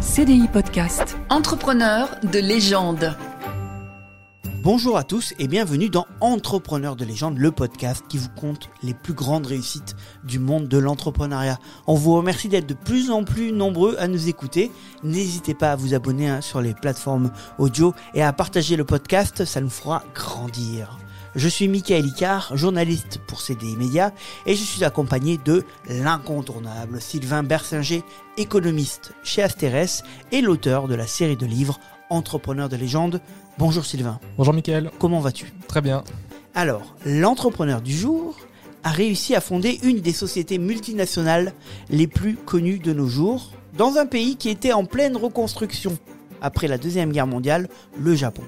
CDI Podcast. Entrepreneur de légende. Bonjour à tous et bienvenue dans Entrepreneur de légende, le podcast qui vous compte les plus grandes réussites du monde de l'entrepreneuriat. On vous remercie d'être de plus en plus nombreux à nous écouter. N'hésitez pas à vous abonner hein, sur les plateformes audio et à partager le podcast, ça nous fera grandir. Je suis Michael Icard, journaliste pour CDI Média, et je suis accompagné de l'incontournable Sylvain Bersinger, économiste chez Asterès et l'auteur de la série de livres Entrepreneur de légende. Bonjour Sylvain. Bonjour Michael. Comment vas-tu? Très bien. Alors, l'entrepreneur du jour a réussi à fonder une des sociétés multinationales les plus connues de nos jours, dans un pays qui était en pleine reconstruction après la Deuxième Guerre mondiale, le Japon.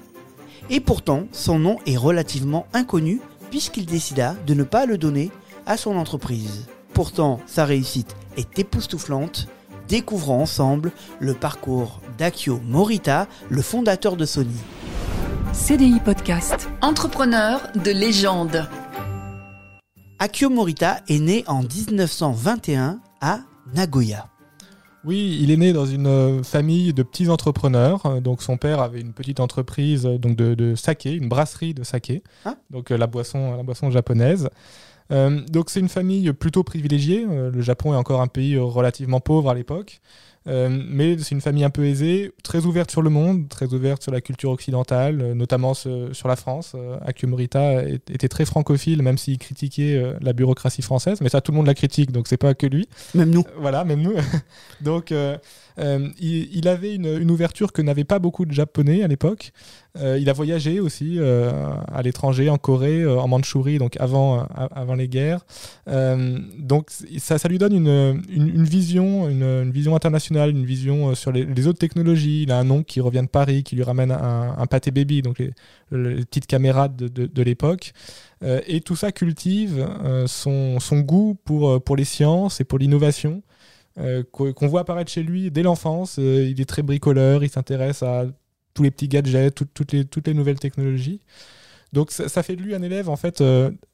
Et pourtant, son nom est relativement inconnu puisqu'il décida de ne pas le donner à son entreprise. Pourtant, sa réussite est époustouflante. Découvrons ensemble le parcours d'Akio Morita, le fondateur de Sony. CDI Podcast. Entrepreneur de légende. Akio Morita est né en 1921 à Nagoya. Oui, il est né dans une euh, famille de petits entrepreneurs. Euh, Donc son père avait une petite entreprise euh, donc de, de saké, une brasserie de saké, Ah. donc la boisson, la boisson japonaise. Euh, donc c'est une famille plutôt privilégiée. Le Japon est encore un pays relativement pauvre à l'époque, Euh, mais c'est une famille un peu aisée, très ouverte sur le monde, très ouverte sur la culture occidentale, euh, notamment ce- sur la France. Euh, Morita est- était très francophile, même s'il critiquait euh, la bureaucratie française. Mais ça, tout le monde la critique, donc c'est pas que lui. Même nous. Voilà, même nous. Donc, il, il avait une, une ouverture que n'avaient pas beaucoup de Japonais à l'époque. Il a voyagé aussi à l'étranger, en Corée, en Mandchourie, donc avant, avant les guerres. Donc, ça, ça lui donne une, une, une vision, une, une vision internationale, une vision euh, sur les, autres technologies. Il a un oncle qui revient de Paris, qui lui ramène un, pâté baby, donc les, petites caméras de, l'époque. Euh, et tout ça cultive euh, son, goût pour, les sciences et pour l'innovation qu'on voit apparaître chez lui dès l'enfance. Il est très bricoleur, il s'intéresse à tous les petits gadgets, tout- toutes, les, nouvelles technologies. Donc ça, ça fait de lui un élève, en fait,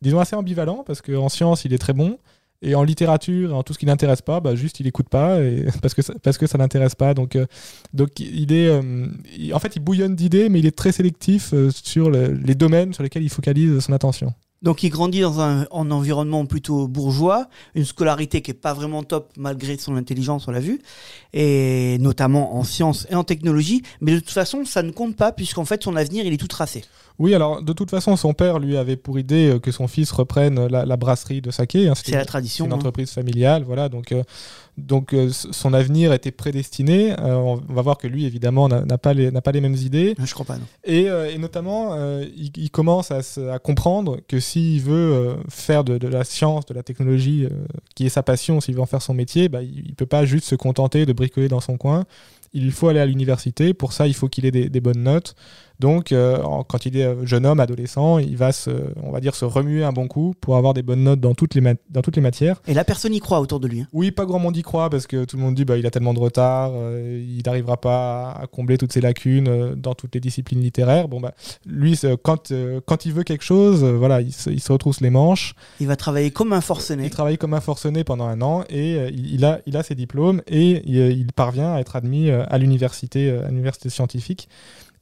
disons assez ambivalent, parce qu'en sciences, il est très bon. Et en littérature, en tout ce qui n'intéresse pas, bah, juste il écoute pas parce que ça, parce que ça n'intéresse pas. Donc, euh, il est, euh, en fait, il bouillonne d'idées, mais il est très sélectif euh, sur le- les domaines sur lesquels il focalise son attention. Donc il grandit dans un, un environnement plutôt bourgeois, une scolarité qui est pas vraiment top malgré son intelligence, on l'a vu, et notamment en sciences et en technologie. Mais de toute façon, ça ne compte pas puisqu'en fait son avenir il est tout tracé. Oui, alors de toute façon, son père lui avait pour idée euh, que son fils reprenne la, la brasserie de saké. hein, C'est la une- tradition. C'est une hein. entreprise familiale, voilà. Donc, euh, donc euh, son avenir était prédestiné. Euh, on va voir que lui, évidemment, n'a pas, les- n'a pas les mêmes idées. Je crois pas. Non. Et, euh, et notamment, il, il commence à, comprendre que s'il veut faire de, de la science, de la technologie, qui est sa passion, s'il veut en faire son métier, bah, il ne peut pas juste se contenter de bricoler dans son coin. Il faut aller à l'université. Pour ça, il faut qu'il ait des, des bonnes notes. Donc, euh, quand il est euh, jeune homme, adolescent, il va se, on va dire, se remuer un bon coup pour avoir des bonnes notes dans toutes les, dans toutes les matières. Et la personne y croit autour de lui. hein. Oui, pas grand monde y croit parce que tout le monde dit bah, il a tellement de retard, euh, il n'arrivera pas à, combler toutes ses lacunes euh, dans toutes les disciplines littéraires. Bon bah lui quand euh, quand il veut quelque chose, voilà, il se, il se retrousse les manches, Il va travailler comme un forcené. il travaille comme un forcené pendant un an et il, a il a ses diplômes et il, il parvient à être admis à l'université à l'université scientifique.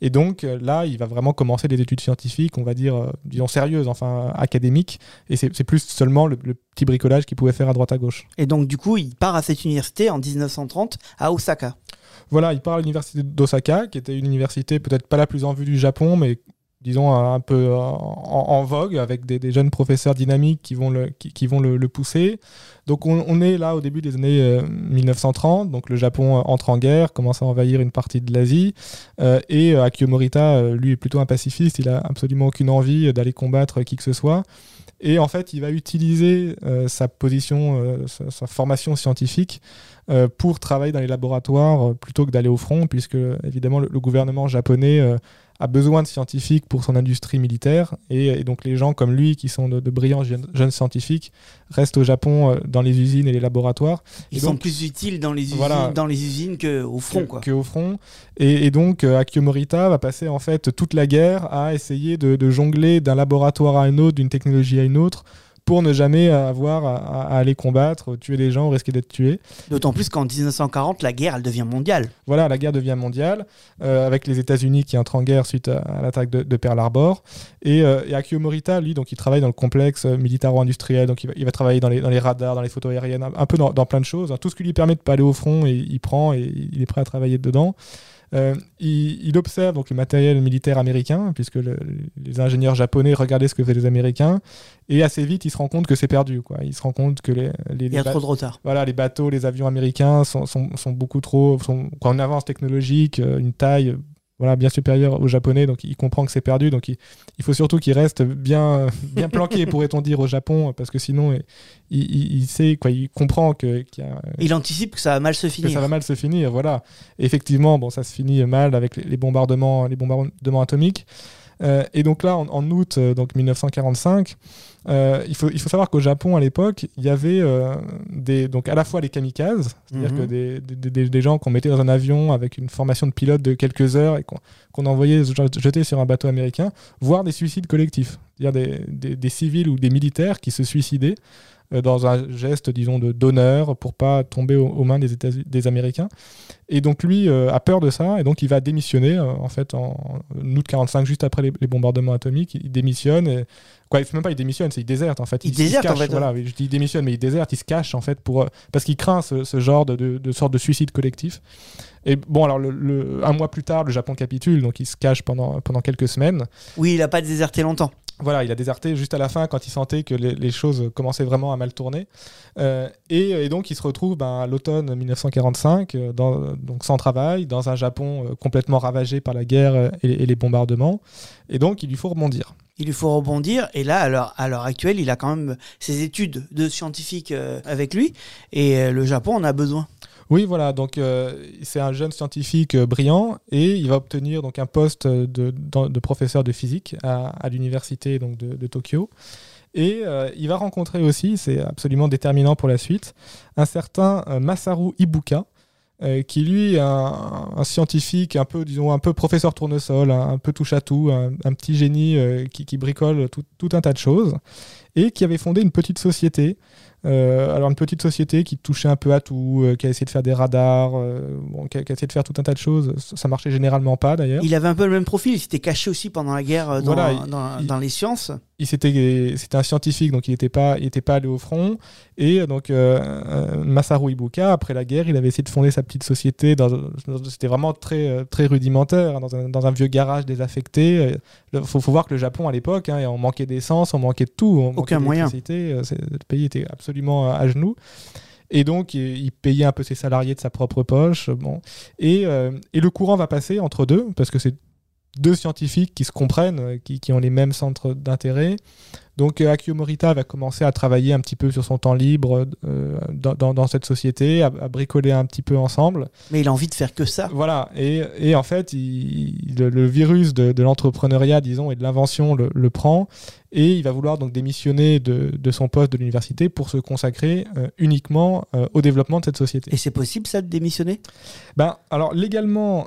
Et donc euh, là, il va vraiment commencer des études scientifiques, on va dire, euh, disons sérieuses, enfin académiques. Et c'est c'est plus seulement le, le petit bricolage qu'il pouvait faire à droite à gauche. Et donc du coup, il part à cette université en 1930 à Osaka. Voilà, il part à l'université d'Osaka, qui était une université peut-être pas la plus en vue du Japon, mais disons un peu euh, en, vogue, avec des, jeunes professeurs dynamiques qui vont le, qui, vont le, pousser. Donc on, est là au début des années euh, 1930, donc le Japon euh, entre en guerre, commence à envahir une partie de l'Asie, euh, et euh, Akio Morita, euh, lui, est plutôt un pacifiste, il a absolument aucune envie euh, d'aller combattre qui que ce soit. Et en fait, il va utiliser euh, sa position, euh, sa, formation scientifique euh, pour travailler dans les laboratoires euh, plutôt que d'aller au front, puisque évidemment le, gouvernement japonais euh, a besoin de scientifiques pour son industrie militaire, et, et donc les gens comme lui, qui sont de, de brillants jeunes, jeunes scientifiques, restent au Japon euh, dans les usines et les laboratoires. Ils Et sont donc- plus utiles dans les usines, Voilà. dans les usines qu'au front. que, Quoi. que au front. Et, et donc, euh, Akio Morita va passer en fait toute la guerre à essayer de, de jongler d'un laboratoire à un autre, d'une technologie à une autre, pour ne jamais avoir à, à aller combattre, tuer des gens risquer d'être tué. D'autant plus qu'en 1940, la guerre, elle devient mondiale. Voilà, la guerre devient mondiale, euh, avec les États-Unis qui entrent en guerre suite à, à l'attaque de, de Pearl Harbor. Et, euh, et Akio Morita, lui, donc, il travaille dans le complexe euh, militaro-industriel, donc il va, il va travailler dans les, dans les radars, dans les photos aériennes, un, un peu dans, dans plein de choses. hein. Tout ce qui lui permet de pas aller au front, et, il prend et il est prêt à travailler dedans. Euh, il, il observe donc le matériel militaire américain, puisque le- les ingénieurs japonais regardaient ce que faisaient les Américains, et assez vite, il se rend compte que c'est perdu. Quoi. Il se rend compte que les, les, Il y a les trop de retard. voilà, les bateaux, les avions américains sont, sont, sont beaucoup trop, sont, une avance technologique, euh, une taille voilà, bien supérieure aux japonais, donc il comprend que c'est perdu, donc il, il faut surtout qu'il reste bien, bien planqué, pourrait-on dire, au Japon, parce que sinon, il, il, il sait, quoi, il comprend que, a, Il anticipe que ça va mal se que finir. ça va mal se finir, voilà. Effectivement, bon, ça se finit mal avec les, les bombardements, les bombardements atomiques. Euh, et donc là, en, en août euh, donc 1945, euh, il, faut, il faut savoir qu'au Japon à l'époque, il y avait des, donc à la fois les kamikazes, c'est-à-dire Mhm. que des, des- des- gens qu'on mettait dans un avion avec une formation de pilote de quelques heures et qu'on qu'on envoyait je- jeter sur un bateau américain, voire des suicides collectifs, c'est-à-dire des, des- des civils ou des militaires qui se suicidaient dans un geste, disons, de d'honneur pour pas tomber aux, aux mains des, États des Américains. Et donc lui euh, a peur de ça, et donc il va démissionner euh, en fait en, en août 45, juste après les, les bombardements atomiques. Il, démissionne. Et, quoi, il fait même pas il démissionne, c'est il déserte en fait. Il se déserte, cache, en fait, Voilà, oui, je dis il démissionne, mais il déserte, il se cache en fait pour euh, parce qu'il craint ce, ce genre de, de, de sorte de suicide collectif. Et bon, alors le, le- un mois plus tard, le Japon capitule, donc il se cache pendant pendant quelques semaines. Oui, il a pas déserté longtemps. Voilà, il a déserté juste à la fin quand il sentait que les, choses commençaient vraiment à mal tourner. Euh, et, donc il se retrouve ben, à l'automne 1945, euh, donc sans travail, dans un Japon euh, complètement ravagé par la guerre et, et les bombardements. Et donc il lui faut rebondir. Il lui faut rebondir. Et là, à l'heure, actuelle, il a quand même ses études de scientifique avec lui. Et le Japon en a besoin. Oui, voilà, donc euh, c'est un jeune scientifique euh, brillant et il va obtenir donc un poste de, de- professeur de physique à, à l'université donc de, de Tokyo. Et euh, il va rencontrer aussi, c'est absolument déterminant pour la suite, un certain euh, Masaru Ibuka, euh, qui lui est un, un scientifique un peu, disons, un peu professeur tournesol, un, un peu touche à tout, un, un petit génie qui, qui bricole tout, tout un tas de choses, et qui avait fondé une petite société alors une petite société qui touchait un peu à tout, euh, qui a essayé de faire des radars, euh, bon, qui, a, qui a essayé de faire tout un tas de choses. Ça, marchait généralement pas d'ailleurs. Il avait un peu le même profil. Il s'était caché aussi pendant la guerre euh, dans, Voilà, il- dans, il- dans les sciences. Il c'était un scientifique, donc il n'était pas, il était pas allé au front. Et donc euh, euh, Masaru Ibuka, après la guerre, il avait essayé de fonder sa petite société. C'était vraiment très, euh, très rudimentaire, hein, dans un, dans un vieux garage désaffecté. Il faut, faut voir que le Japon à l'époque, hein, on manquait d'essence, on manquait de tout, on Aucun moyen. euh, Le pays était absolument à genoux. Et donc, il payait un peu ses salariés de sa propre poche. Bon. Et, euh, et le courant va passer entre deux, parce que c'est deux scientifiques qui se comprennent, qui, qui ont les mêmes centres d'intérêt. Donc euh, Akio Morita va commencer à travailler un petit peu sur son temps libre euh, dans, dans- dans cette société, à, à bricoler un petit peu ensemble. Mais il a envie de faire que ça. Voilà, et, et en fait, il- le, le virus de, de l'entrepreneuriat, disons, et de l'invention le, le prend, et il va vouloir donc démissionner de, de son poste de l'université pour se consacrer euh, uniquement euh, au développement de cette société. Et c'est possible ça de démissionner? Ben, alors légalement,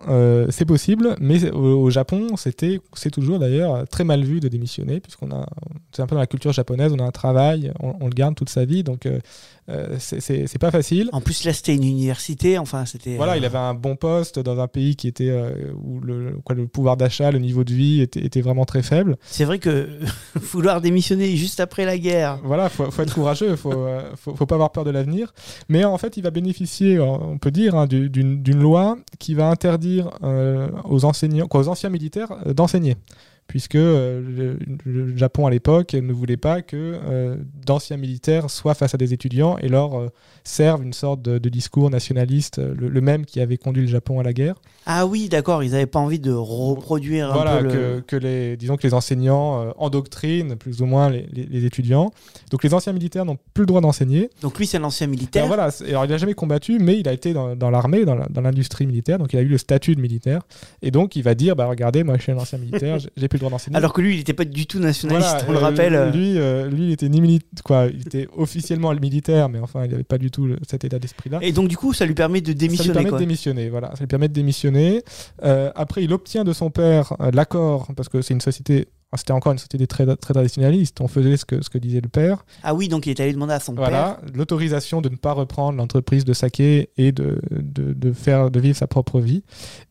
c'est possible, mais au, au Japon, c'était, c'est toujours d'ailleurs très mal vu de démissionner, puisqu'on a, c'est un peu dans la culture japonaise, on a un travail, on, on le garde toute sa vie, donc euh, euh, c'est, pas facile. En plus là c'était une université. Enfin c'était. Voilà, euh, il avait un bon poste dans un pays qui était euh, où le, quoi, le pouvoir d'achat, le niveau de vie était, était vraiment très faible. C'est vrai que vouloir démissionner juste après la guerre. Voilà, faut, faut être courageux, faut, faut, faut pas avoir peur de l'avenir. Mais en fait, il va bénéficier, on peut dire, hein, du- d'une loi qui va interdire euh, aux enseignants, quoi, aux anciens militaires d'enseigner. Puisque euh, le, le Japon à l'époque ne voulait pas que euh, d'anciens militaires soient face à des étudiants et leur euh, servent une sorte de, de discours nationaliste, le, le même qui avait conduit le Japon à la guerre. Ah oui d'accord. Ils avaient pas envie de reproduire voilà, un peu que, le. que les, disons que les enseignants endoctrinent plus ou moins les, les- les étudiants. Donc les anciens militaires n'ont plus le droit d'enseigner. Donc lui c'est un ancien Alors militaire. voilà, alors il n'a jamais combattu, mais il a été dans, dans l'armée, dans la- l'industrie militaire, donc il a eu le statut de militaire. Et donc il va dire, bah regardez, moi je suis un ancien militaire, j'ai plus le droit d'enseigner. Alors que lui il n'était pas du tout nationaliste. Voilà, on le euh, rappelle. Lui, euh, lui, il était ni militaire, quoi, il était officiellement le militaire, mais enfin, il n'avait pas du tout cet état d'esprit-là. Et donc du coup ça lui permet de Ça lui démissionner permet quoi. de démissionner, voilà. Ça lui permet de démissionner. Euh, après, il obtient de son père l'accord, parce que c'est une société c'était encore une société très, traditionnaliste. On faisait ce que, ce que disait le père. Ah oui, donc il est allé demander à son père. Voilà, l'autorisation de ne pas reprendre l'entreprise de saké et de, de, de faire, de vivre sa propre vie.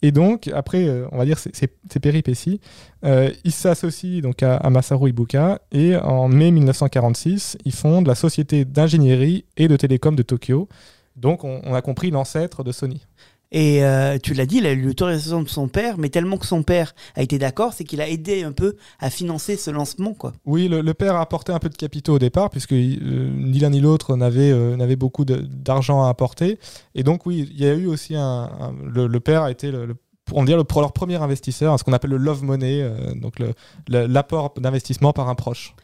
Et donc, après, euh, on va dire, ces- ces ces péripéties, euh, il s'associe donc à, à Masaru Ibuka et en mai 1946, ils fondent la société d'ingénierie et de télécom de Tokyo. Donc, on, on a compris l'ancêtre de Sony. Et euh, tu l'as dit, il a eu l'autorisation de son père, mais tellement que son père a été d'accord, c'est qu'il a aidé un peu à financer ce lancement, quoi. Oui, le, le père a apporté un peu de capitaux au départ, puisque euh, ni l'un ni l'autre n'avait euh, beaucoup d'argent à apporter. Et donc, oui, il y a eu aussi un. un- le, le père a été le, le- on va dire le, pro- leur premier investisseur, ce qu'on appelle le love money, euh, donc l'apport d'investissement par un proche.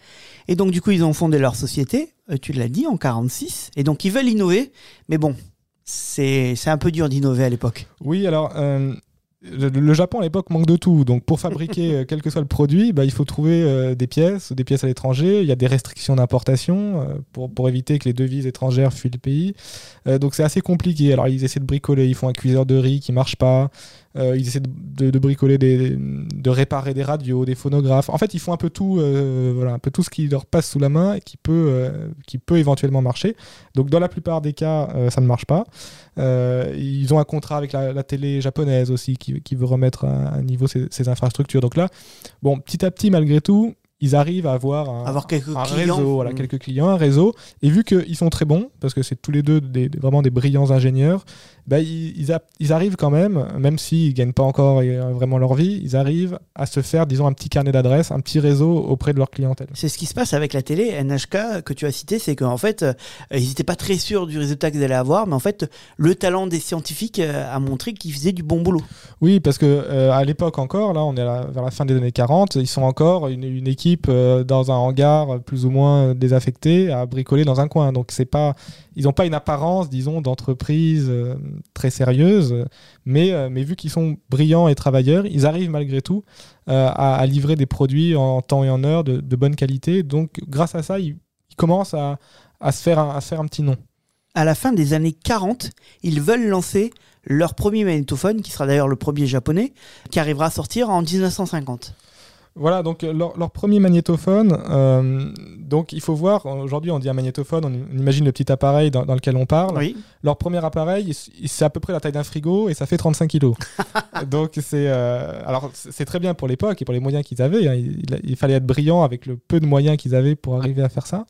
Et donc, du coup, ils ont fondé leur société, tu l'as dit, en 46. Et donc, ils veulent innover, mais bon, c'est un peu dur d'innover à l'époque. Oui, alors. euh, le, Japon à l'époque manque de tout, donc pour fabriquer euh, quel que soit le produit, bah, il faut trouver euh, des pièces, des pièces à l'étranger. Il y a des restrictions d'importation pour, pour éviter que les devises étrangères fuient le pays. Donc c'est assez compliqué. Alors ils essaient de bricoler, ils font un cuiseur de riz qui marche pas. Euh, ils essaient de, de- de bricoler, des, de réparer des radios, des phonographes. En fait, ils font un peu tout, euh, voilà, un peu tout ce qui leur passe sous la main et qui peut, euh, qui peut éventuellement marcher. Donc, dans la plupart des cas, euh, ça ne marche pas. Euh, ils ont un contrat avec la, télé japonaise aussi qui, qui veut remettre à, niveau ses, ses infrastructures. Donc là, bon, petit à petit, malgré tout, ils arrivent à avoir un, Avoir quelques un clients. réseau, voilà, Mm. quelques clients, un réseau. Et vu qu'ils sont très bons, parce que c'est tous les deux des, des- vraiment des brillants ingénieurs, bah, ils, ils a- ils arrivent quand même, même s'ils ne gagnent pas encore euh, vraiment leur vie, ils arrivent à se faire, disons, un petit carnet d'adresses, un petit réseau auprès de leur clientèle. C'est ce qui se passe avec la télé, NHK, que tu as cité, c'est qu'en fait, euh, ils n'étaient pas très sûrs du résultat qu'ils allaient avoir, mais en fait, le talent des scientifiques euh, a montré qu'ils faisaient du bon boulot. Oui, parce que euh, à l'époque encore, là, on est à la- vers la fin des années 40, ils sont encore une, une équipe euh, dans un hangar euh, plus ou moins désaffecté à bricoler dans un coin. Donc c'est pas, ils n'ont pas une apparence, disons, d'entreprise euh, très sérieuse, mais, euh, mais vu qu'ils sont brillants et travailleurs, ils arrivent malgré tout euh, à, livrer des produits en temps et en heure de, bonne qualité. Donc grâce à ça, ils, commencent à, se faire un, à faire un petit nom. À la fin des années 40, ils veulent lancer leur premier magnétophone, qui sera d'ailleurs le premier japonais, qui arrivera à sortir en 1950. Voilà, donc euh, leur, leur premier magnétophone, euh, donc il faut voir, aujourd'hui on dit un magnétophone, on, imagine le petit appareil dans, dans lequel on parle. Oui. Leur premier appareil, il- il- c'est à peu près la taille d'un frigo et ça fait 35 kilos. donc c'est euh, alors c'est très bien pour l'époque et pour les moyens qu'ils avaient. hein. Il, il- il fallait être brillant avec le peu de moyens qu'ils avaient pour arriver à faire ça.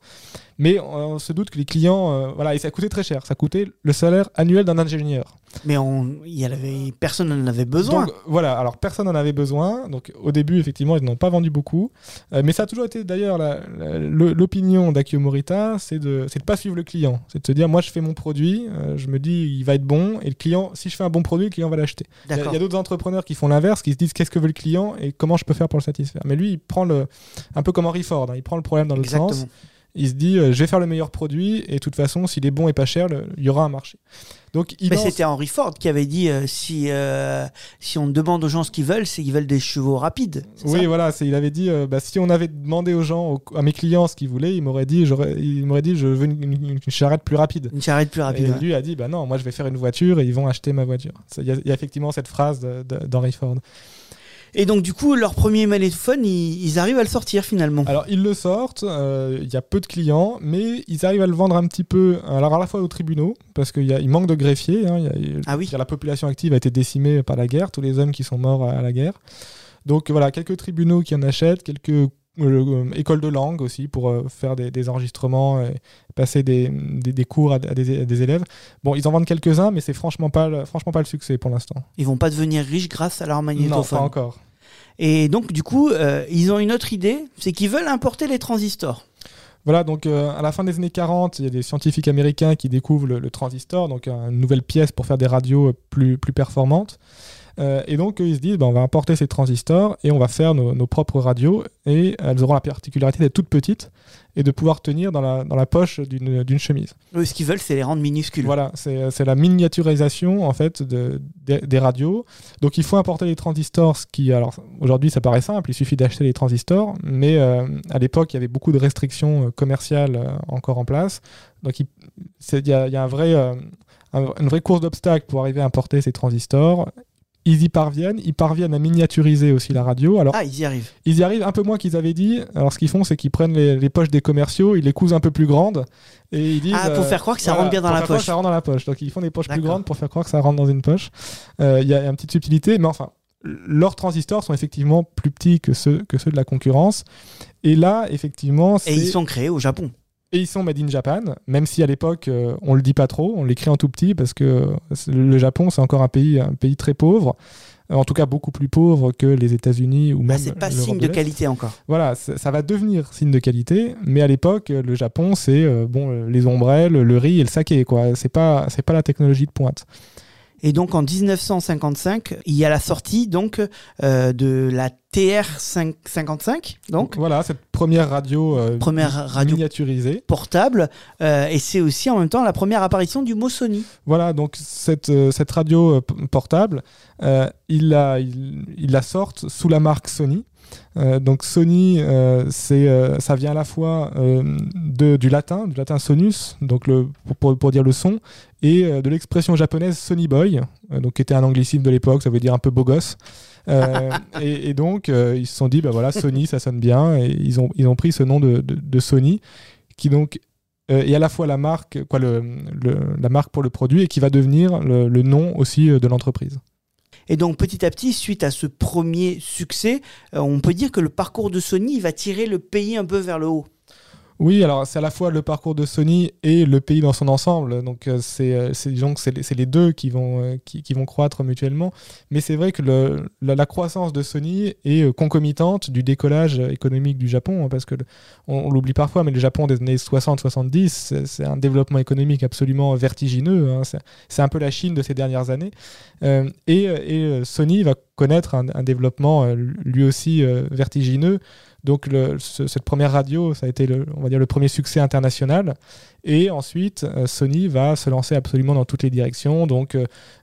Mais on, se doute que les clients, euh, voilà, et ça coûtait très cher. Ça coûtait le salaire annuel d'un ingénieur. Mais on, y avait, personne n'en avait besoin. Donc voilà, alors personne n'en avait besoin. Donc au début, effectivement, ils n'ont pas vendu beaucoup. Euh, mais ça a toujours été d'ailleurs le- l'opinion d'Akio Morita, c'est de ne pas suivre le client. C'est de se dire, moi je fais mon produit, euh, je me dis, il va être bon, et le client, si je fais un bon produit, le client va l'acheter. Il y a- d'autres entrepreneurs qui font l'inverse, qui se disent, qu'est-ce que veut le client et comment je peux faire pour le satisfaire. Mais lui, il prend le, un peu comme Henry Ford, hein, il prend le problème dans l'autre sens. Il se dit, euh, je vais faire le meilleur produit, et de toute façon, s'il est bon et pas cher, il y aura un marché. Donc il Mais lance- c'était Henry Ford qui avait dit euh, si, euh, si on demande aux gens ce qu'ils veulent, c'est qu'ils veulent des chevaux rapides. Oui, voilà, c'est, il avait dit, bah, si on avait demandé aux gens, aux- à mes clients ce qu'ils voulaient, il m'aurait dit, dit, je veux une, une- une charrette plus rapide. Une charrette plus rapide. et ouais. lui a dit, bah non, moi je vais faire une voiture et ils vont acheter ma voiture. Il y, a- il y a effectivement cette phrase de- de- d'Henry Ford. Et donc, du coup, leur premier magnétophone, ils, ils arrivent à le sortir finalement. Alors ils le sortent, euh, il y a peu de clients, mais ils arrivent à le vendre un petit peu, alors à la fois aux tribunaux, parce qu'il manque de greffiers. hein, y a- Ah oui. la population active a été décimée par la guerre, tous les hommes qui sont morts à la guerre. Donc voilà, quelques tribunaux qui en achètent, quelques euh, écoles de langue aussi pour euh, faire des, des enregistrements et passer des, des- des cours à, à des, à des élèves. Bon, ils en vendent quelques-uns, mais c'est franchement pas, le- franchement pas le succès pour l'instant. Ils vont pas devenir riches grâce à leur Non, magnétophone. pas encore. Et donc, du coup, euh, ils ont une autre idée, c'est qu'ils veulent importer les transistors. Voilà, donc euh, à la fin des années 40, il y a des scientifiques américains qui découvrent le, le transistor, donc euh, une nouvelle pièce pour faire des radios plus, plus performantes. Euh, et donc ils se disent, ben, on va importer ces transistors et on va faire nos, nos propres radios. Et elles auront la particularité d'être toutes petites et de pouvoir tenir dans la, dans la poche d'une chemise. Ce qu'ils veulent, c'est les rendre minuscules. Voilà, c'est la miniaturisation en fait de, des- des radios. Donc il faut importer les transistors, ce qui alors aujourd'hui ça paraît simple, il suffit d'acheter les transistors, mais euh, à l'époque il y avait beaucoup de restrictions euh, commerciales euh, encore en place. Donc il y, a, il y a un vrai, euh, un- une vraie course d'obstacles pour arriver à importer ces transistors. Ils y parviennent, ils parviennent à miniaturiser aussi la radio. Alors, Ah, ils y arrivent. ils y arrivent un peu moins qu'ils avaient dit. Alors, ce qu'ils font, c'est qu'ils prennent les, les poches des commerciaux, ils les cousent un peu plus grandes et ils disent. Ah, pour euh, faire croire que ça voilà, rentre bien dans la poche. ça rentre dans la poche. Donc, ils font des poches plus grandes pour faire croire que ça rentre dans une poche. Euh, Il y a une petite subtilité, mais enfin, leurs transistors sont effectivement plus petits que ceux, que ceux de la concurrence. Et là, effectivement. Et ils sont créés au Japon. Et ils sont made in Japan, même si à l'époque euh, on le dit pas trop, on l'écrit en tout petit parce que le Japon c'est encore un pays, un pays très pauvre, Euh, en tout cas beaucoup plus pauvre que les États-Unis ou Ah, même. c'est pas signe de qualité encore. Voilà, ça va devenir signe de qualité, mais à l'époque le Japon c'est euh, bon les ombrelles, le riz et le saké quoi. C'est pas c'est pas la technologie de pointe. Et donc en 1955, il y a la sortie donc euh, de la TR-55, donc voilà cette première radio, euh, première radio miniaturisée. portable, euh, et c'est aussi en même temps la première apparition du mot Sony. Voilà, donc cette, euh, cette radio portable, ils, la, ils la sortent sous la marque Sony. Donc Sony, c'est, ça vient à la fois de, du latin, du latin sonus, donc le, pour, pour- dire le son, et de l'expression japonaise Sony Boy, donc qui était un anglicisme de l'époque, ça veut dire un peu beau gosse. Euh, et, et donc euh, ils se sont dit, bah voilà, Sony, ça sonne bien, et ils ont, ils ont pris ce nom de, de- Sony, qui donc euh, est à la fois la marque, quoi, le, la marque pour le produit, et qui va devenir le, nom aussi euh, de l'entreprise. Et donc petit à petit, suite à ce premier succès, euh, on peut dire que le parcours de Sony va tirer le pays un peu vers le haut. Oui, alors c'est à la fois le parcours de Sony et le pays dans son ensemble. Donc euh, c'est euh, c'est les, deux qui vont, euh, qui, vont croître mutuellement. Mais c'est vrai que la, croissance de Sony est concomitante du décollage économique du Japon, hein, parce que on, l'oublie parfois, mais le Japon des années 60-70, c'est- un développement économique absolument vertigineux. hein. C'est un peu la Chine de ces dernières années. Et, Sony va connaître un, un développement euh, lui aussi euh, vertigineux. Donc le- ce- cette première radio, ça a été le, on va dire le premier succès international. Et ensuite, euh, Sony va se lancer absolument dans toutes les directions, donc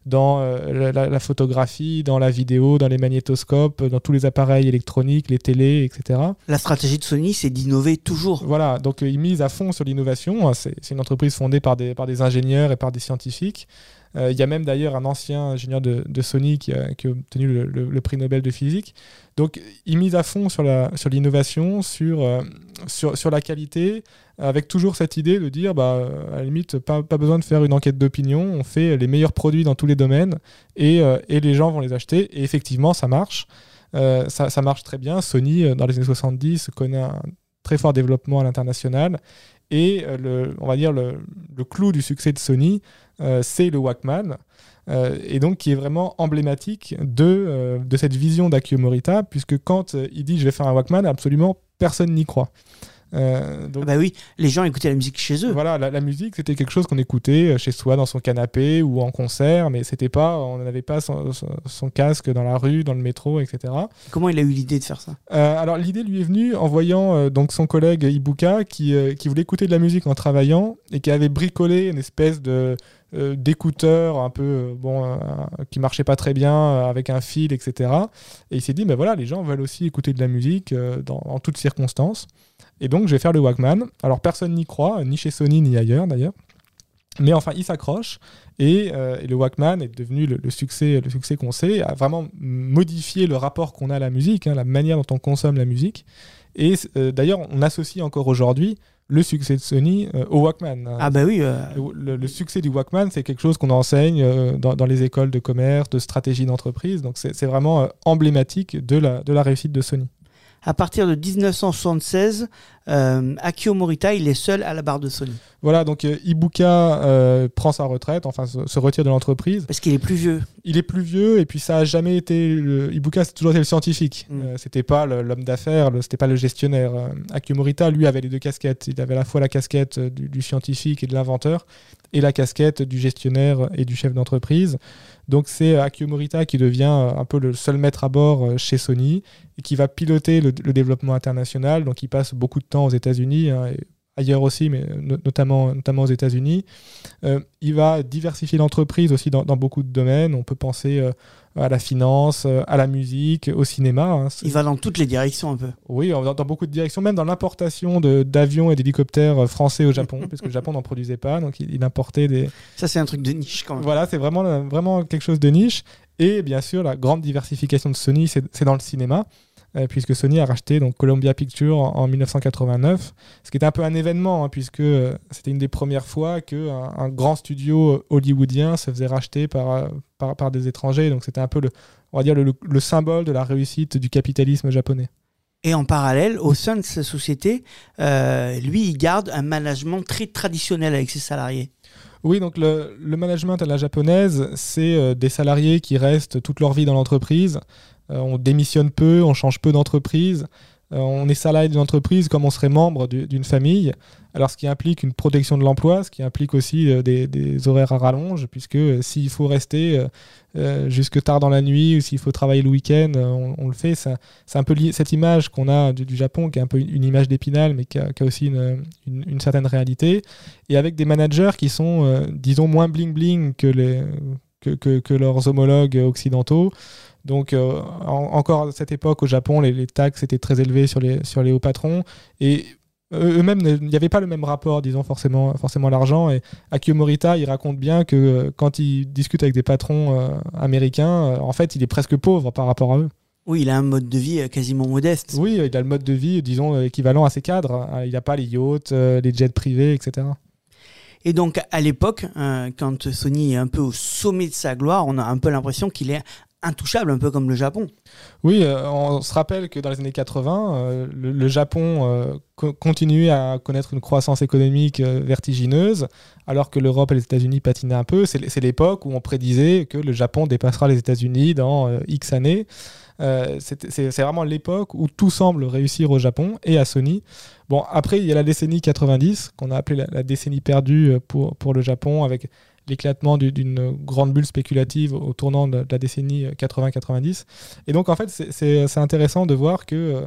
dans la, la photographie, dans la vidéo, dans les magnétoscopes, dans tous les appareils électroniques, les télés, etc. La stratégie de Sony, c'est d'innover toujours. Voilà, donc ils misent à fond sur l'innovation. hein. C'est c'est une entreprise fondée par des, par des ingénieurs et par des scientifiques. Euh, Il y a même d'ailleurs un ancien ingénieur de, Sony qui a, obtenu le, prix Nobel de physique. Donc ils misent à fond sur l'innovation, sur, euh, sur, la qualité, avec toujours cette idée de dire, bah, à la limite, pas, besoin de faire une enquête d'opinion, on fait les meilleurs produits dans tous les domaines et, euh, les gens vont les acheter. Et effectivement, ça marche. Ça, marche très bien. Sony, dans les années 70, connaît un très fort développement à l'international. Et euh, le, on va dire le, clou du succès de Sony, euh, c'est le Walkman. Euh, et donc qui est vraiment emblématique de, cette vision d'Akio Morita, puisque quand il dit je vais faire un Walkman, absolument personne n'y croit. Euh, donc, Ah bah oui, les gens écoutaient la musique chez eux. voilà, la, la musique, c'était quelque chose qu'on écoutait euh, chez soi, dans son canapé ou en concert, mais c'était pas, on n'avait pas son, son- son casque dans la rue, dans le métro, etc. Comment il a eu l'idée de faire ça? Euh, alors l'idée lui est venue en voyant euh, donc son collègue Ibuka qui, qui voulait écouter de la musique en travaillant et qui avait bricolé une espèce de euh, d'écouteur un peu euh, bon euh, qui marchait pas très bien avec un fil etc. Et il s'est dit ben voilà les gens veulent aussi écouter de la musique en toutes circonstances et donc je vais faire le Walkman. Alors personne n'y croit ni chez Sony ni ailleurs d'ailleurs. Mais enfin, il s'accroche et, et le Walkman est devenu le, succès, le succès qu'on sait, a vraiment modifié le rapport qu'on a à la musique, hein, la manière dont on consomme la musique. Et d'ailleurs, on associe encore aujourd'hui le succès de Sony euh, au Walkman. hein. Ah bah oui, euh, Le, succès du Walkman, c'est quelque chose qu'on enseigne euh, dans, dans les écoles de commerce, de stratégie d'entreprise. Donc c'est vraiment emblématique de la, de la réussite de Sony. À partir de 1976, euh, Akio Morita, il est seul à la barre de Sony. Voilà, donc euh, Ibuka euh, prend sa retraite, enfin se, se retire de l'entreprise. Parce qu'il est plus vieux. Il est plus vieux et puis ça a jamais été. Le... Ibuka, c'est toujours été le scientifique. Mm. C'était pas l'homme d'affaires, c'était pas le gestionnaire. Akio Morita, lui, avait les deux casquettes. Il avait à la fois la casquette du, du scientifique et de l'inventeur et la casquette du gestionnaire et du chef d'entreprise. Donc c'est euh, Akio Morita qui devient euh, un peu le seul maître à bord euh, chez Sony et qui va piloter le, développement international. Donc il passe beaucoup de temps aux États-Unis. hein, ailleurs aussi, mais no- notamment, notamment aux États-Unis. Euh, il va diversifier l'entreprise aussi dans, dans beaucoup de domaines. On peut penser euh, à la finance, euh, à la musique, au cinéma. hein. Il va dans toutes les directions un peu. Oui, dans, dans beaucoup de directions, même dans l'importation d'avions et d'hélicoptères français au Japon, parce que le Japon n'en produisait pas, donc il, il importait des, Ça, c'est un truc de niche quand même. voilà, c'est vraiment, vraiment quelque chose de niche. Et bien sûr, la grande diversification de Sony, c'est dans le cinéma. Euh, puisque Sony a racheté donc Columbia Pictures en, 1989, ce qui était un peu un événement, hein, puisque euh, c'était une des premières fois qu'un un grand studio hollywoodien se faisait racheter par, euh, par, des étrangers. Donc c'était un peu le, on va dire le, symbole de la réussite du capitalisme japonais. Et en parallèle, au sein de sa société, lui, il garde un management très traditionnel avec ses salariés. Oui, donc le, le management à la japonaise, c'est des salariés qui restent toute leur vie dans l'entreprise, euh, on démissionne peu, on change peu d'entreprise, euh, on est salarié d'une entreprise comme on serait membre d'une famille. Alors, ce qui implique une protection de l'emploi, ce qui implique aussi euh, des, horaires à rallonge, puisque s'il faut rester jusque tard dans la nuit ou s'il faut travailler le week-end, on, le fait. C'est un peu cette image qu'on a du, Japon, qui est un peu une, image d'épinal, mais qui a, aussi une, certaine réalité. Et avec des managers qui sont, disons, moins bling-bling que, les, que leurs homologues occidentaux. Donc euh, encore à cette époque au Japon, les, taxes étaient très élevées sur les, sur les hauts patrons et eux-mêmes, il n'y avait pas le même rapport, disons, forcément, forcément à l'argent. Et Akio Morita, il raconte bien que euh, quand il discute avec des patrons euh, américains, en fait, il est presque pauvre par rapport à eux. Oui, il a un mode de vie quasiment modeste. Oui, il a le mode de vie, disons, équivalent à ses cadres. Il n'a pas les yachts, les jets privés, etc. Et donc, à l'époque, quand Sony est un peu au sommet de sa gloire, on a un peu l'impression qu'il est intouchable, un peu comme le Japon. Oui, euh, on se rappelle que dans les années 80, euh, le, Japon euh, continuait à connaître une croissance économique vertigineuse, alors que l'Europe et les États-Unis patinaient un peu. C'est l'époque où on prédisait que le Japon dépassera les États-Unis dans X années. c'est vraiment l'époque où tout semble réussir au Japon et à Sony. Bon, après, il y a la décennie 90, qu'on a appelée la, décennie perdue pour, pour le Japon, avec l'éclatement d'une grande bulle spéculative au tournant de, la décennie 80-90. Et donc, en fait, c'est intéressant de voir que euh,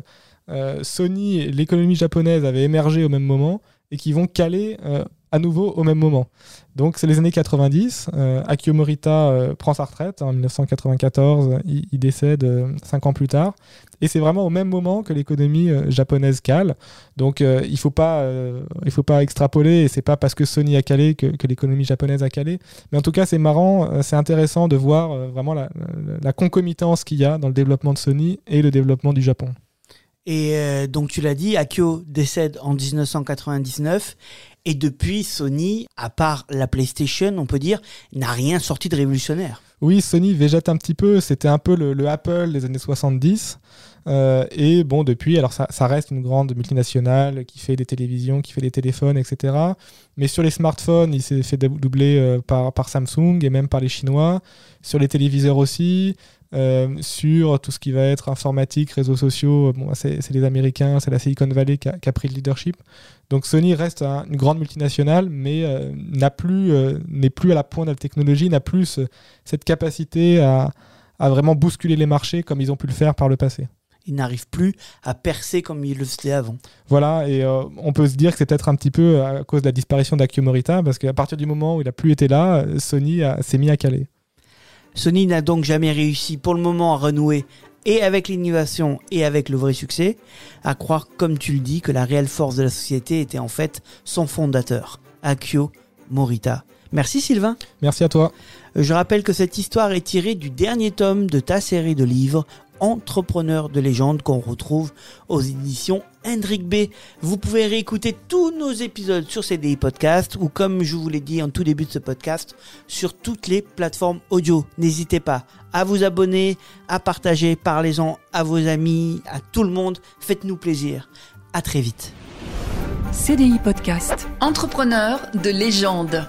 euh, Sony l'économie japonaise avaient émergé au même moment et qui vont caler euh, à nouveau au même moment. Donc c'est les années 90. Euh, Akio Morita euh, prend sa retraite en 1994. Il, décède cinq ans plus tard. Et c'est vraiment au même moment que l'économie japonaise cale. Donc il ne faut, faut pas extrapoler. Et c'est pas parce que Sony a calé que, l'économie japonaise a calé. Mais en tout cas, c'est marrant, c'est intéressant de voir vraiment la concomitance qu'il y a dans le développement de Sony et le développement du Japon. Et donc tu l'as dit, Akio décède en 1999 et depuis, Sony, à part la PlayStation, on peut dire, n'a rien sorti de révolutionnaire. Oui, Sony végète un petit peu. C'était un peu le, Apple des années 70. Euh, et bon, depuis, alors ça, reste une grande multinationale qui fait des télévisions, qui fait des téléphones, etc. Mais sur les smartphones, il s'est fait doubler euh, par Samsung et même par les Chinois. Sur les téléviseurs aussi. Euh, sur tout ce qui va être informatique, réseaux sociaux. Bon, c'est les Américains, c'est la Silicon Valley qui a, pris le leadership. Donc Sony reste une grande multinationale, mais euh, n'a plus euh, n'est plus à la pointe de la technologie, n'a plus cette capacité à, à, vraiment bousculer les marchés comme ils ont pu le faire par le passé. Ils n'arrivent plus à percer comme ils le faisaient avant. Voilà, et on peut se dire que c'est peut-être un petit peu à cause de la disparition d'Akio Morita, parce qu'à partir du moment où il n'a plus été là, Sony s'est mis à caler. Sony n'a donc jamais réussi pour le moment à renouer et avec l'innovation et avec le vrai succès, à croire, comme tu le dis, que la réelle force de la société était en fait son fondateur, Akio Morita. Merci Sylvain. Merci à toi. Je rappelle que cette histoire est tirée du dernier tome de ta série de livres entrepreneur de légende qu'on retrouve aux éditions Hendrik B. Vous pouvez réécouter tous nos épisodes sur CDI Podcast ou comme je vous l'ai dit en tout début de ce podcast, sur toutes les plateformes audio. N'hésitez pas à vous abonner, à partager, parlez-en à vos amis, à tout le monde. Faites-nous plaisir. À très vite. CDI Podcast. Entrepreneur de légende.